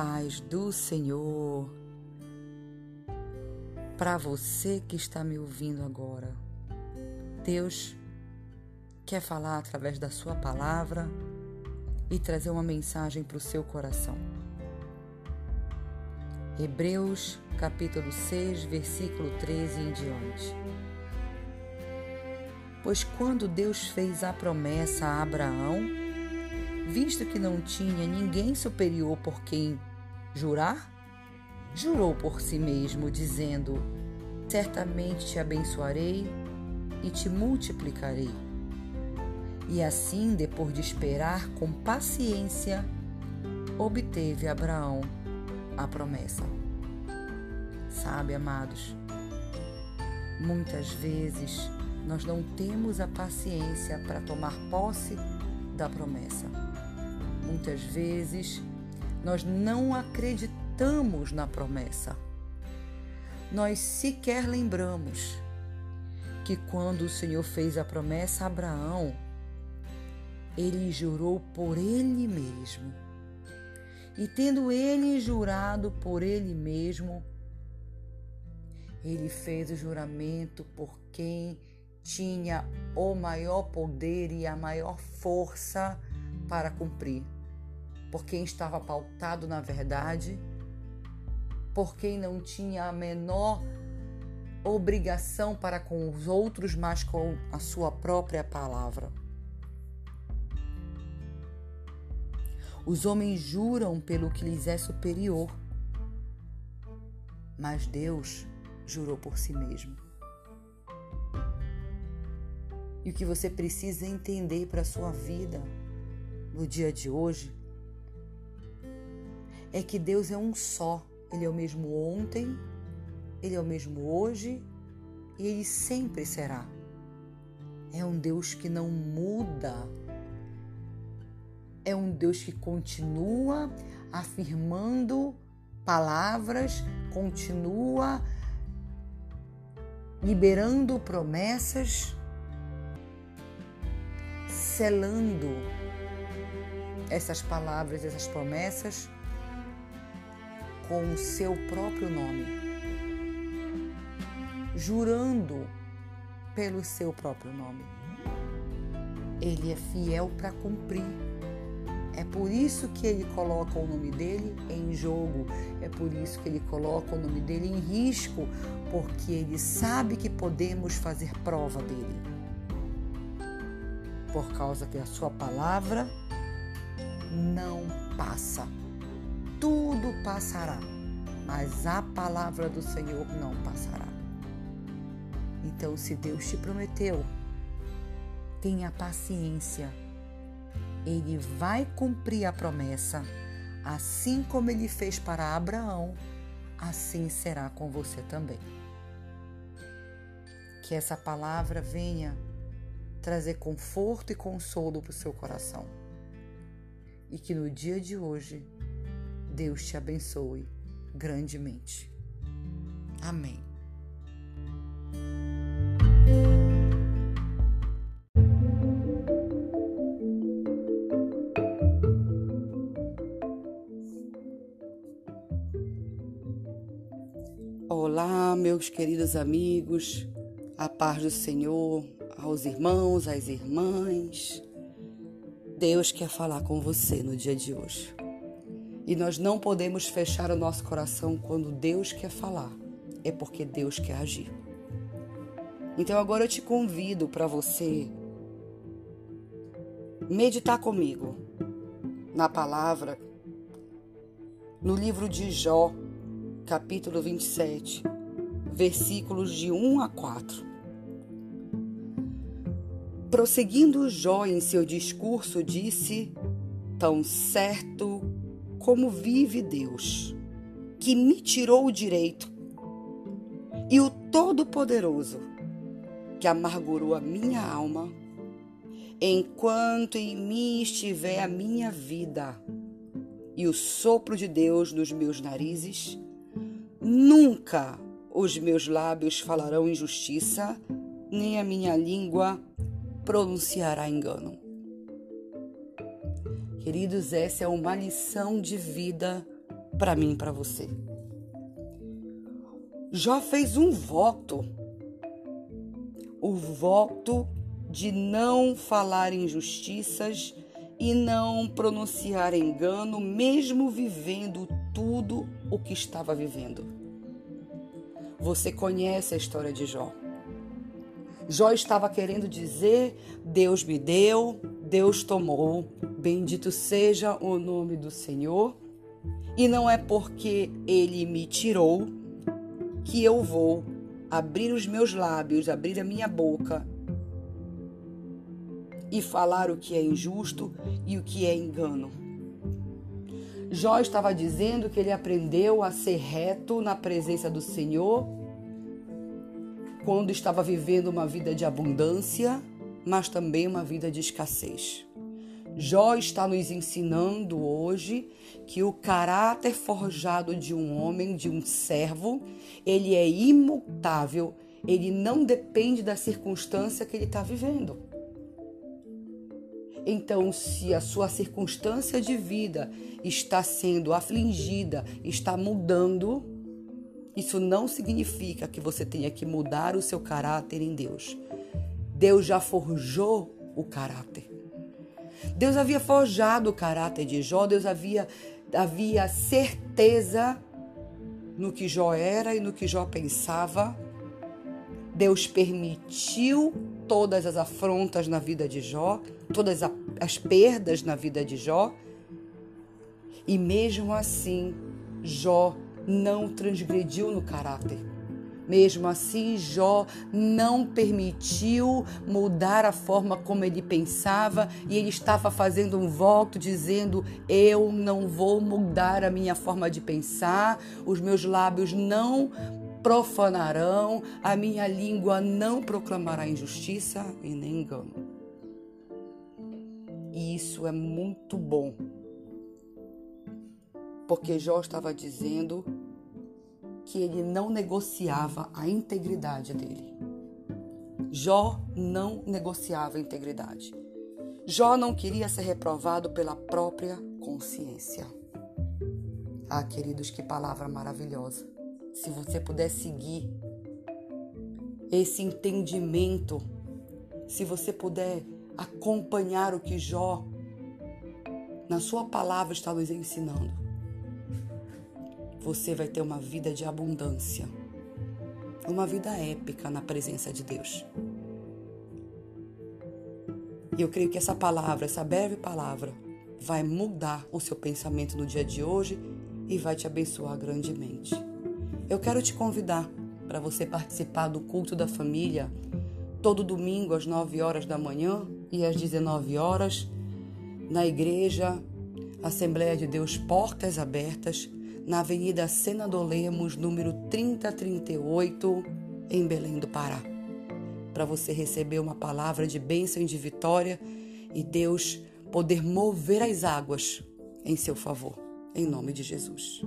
paz do Senhor. Para você que está me ouvindo agora, Deus quer falar através da Sua palavra e trazer uma mensagem para o seu coração. Hebreus capítulo 6, versículo 13 em diante. Pois quando Deus fez a promessa a Abraão, visto que não tinha ninguém superior por quem jurar, jurou por si mesmo, dizendo: Certamente te abençoarei e te multiplicarei. E assim, depois de esperar com paciência, obteve Abraão a promessa. Sabe, amados, muitas vezes nós não temos a paciência para tomar posse da promessa. Muitas vezes nós não acreditamos na promessa. Nós sequer lembramos que quando o Senhor fez a promessa a Abraão, ele jurou por ele mesmo. E tendo ele jurado por ele mesmo, ele fez o juramento por quem tinha o maior poder e a maior força para cumprir por quem estava pautado na verdade, por quem não tinha a menor obrigação para com os outros, mas com a sua própria palavra. Os homens juram pelo que lhes é superior, mas Deus jurou por si mesmo. E o que você precisa entender para a sua vida no dia de hoje é que Deus é um só. Ele é o mesmo ontem, ele é o mesmo hoje e ele sempre será. É um Deus que não muda. É um Deus que continua afirmando palavras, continua liberando promessas, selando essas palavras, essas promessas com o seu próprio nome, jurando pelo seu próprio nome. Ele é fiel para cumprir. É por isso que ele coloca o nome dele em jogo, é por isso que ele coloca o nome dele em risco, porque ele sabe que podemos fazer prova dele. Por causa que a sua palavra não passa tudo passará, mas a palavra do Senhor não passará. Então, se Deus te prometeu, tenha paciência. Ele vai cumprir a promessa, assim como ele fez para Abraão, assim será com você também. Que essa palavra venha trazer conforto e consolo para o seu coração. E que no dia de hoje Deus te abençoe grandemente. Amém. Olá, meus queridos amigos, a paz do Senhor, aos irmãos, às irmãs. Deus quer falar com você no dia de hoje. E nós não podemos fechar o nosso coração quando Deus quer falar, é porque Deus quer agir. Então agora eu te convido para você meditar comigo na palavra, no livro de Jó, capítulo 27, versículos de 1 a 4. Prosseguindo Jó em seu discurso, disse: Tão certo como vive Deus, que me tirou o direito, e o Todo-Poderoso, que amargurou a minha alma, enquanto em mim estiver a minha vida e o sopro de Deus nos meus narizes, nunca os meus lábios falarão injustiça, nem a minha língua pronunciará engano. Queridos, essa é uma lição de vida para mim e para você. Jó fez um voto. O voto de não falar injustiças e não pronunciar engano, mesmo vivendo tudo o que estava vivendo. Você conhece a história de Jó. Jó estava querendo dizer: Deus me deu, Deus tomou, bendito seja o nome do Senhor, e não é porque ele me tirou que eu vou abrir os meus lábios, abrir a minha boca e falar o que é injusto e o que é engano. Jó estava dizendo que ele aprendeu a ser reto na presença do Senhor quando estava vivendo uma vida de abundância, mas também uma vida de escassez. Jó está nos ensinando hoje que o caráter forjado de um homem, de um servo, ele é imutável, ele não depende da circunstância que ele está vivendo. Então, se a sua circunstância de vida está sendo afligida, está mudando, isso não significa que você tenha que mudar o seu caráter em Deus. Deus já forjou o caráter. Deus havia forjado o caráter de Jó, Deus havia, havia certeza no que Jó era e no que Jó pensava. Deus permitiu todas as afrontas na vida de Jó, todas as perdas na vida de Jó. E mesmo assim, Jó não transgrediu no caráter. Mesmo assim, Jó não permitiu mudar a forma como ele pensava e ele estava fazendo um voto dizendo: Eu não vou mudar a minha forma de pensar, os meus lábios não profanarão, a minha língua não proclamará injustiça e nem engano. E isso é muito bom, porque Jó estava dizendo que ele não negociava a integridade dele. Jó não negociava a integridade. Jó não queria ser reprovado pela própria consciência. Ah, queridos, que palavra maravilhosa. Se você puder seguir esse entendimento, se você puder acompanhar o que Jó, na sua palavra, está nos ensinando você vai ter uma vida de abundância, uma vida épica na presença de Deus. E eu creio que essa palavra, essa breve palavra, vai mudar o seu pensamento no dia de hoje e vai te abençoar grandemente. Eu quero te convidar para você participar do culto da família todo domingo às 9 horas da manhã e às 19 horas na igreja Assembleia de Deus Portas Abertas na Avenida Senador Lemos, número 3038, em Belém do Pará. Para você receber uma palavra de bênção e de vitória e Deus poder mover as águas em seu favor. Em nome de Jesus.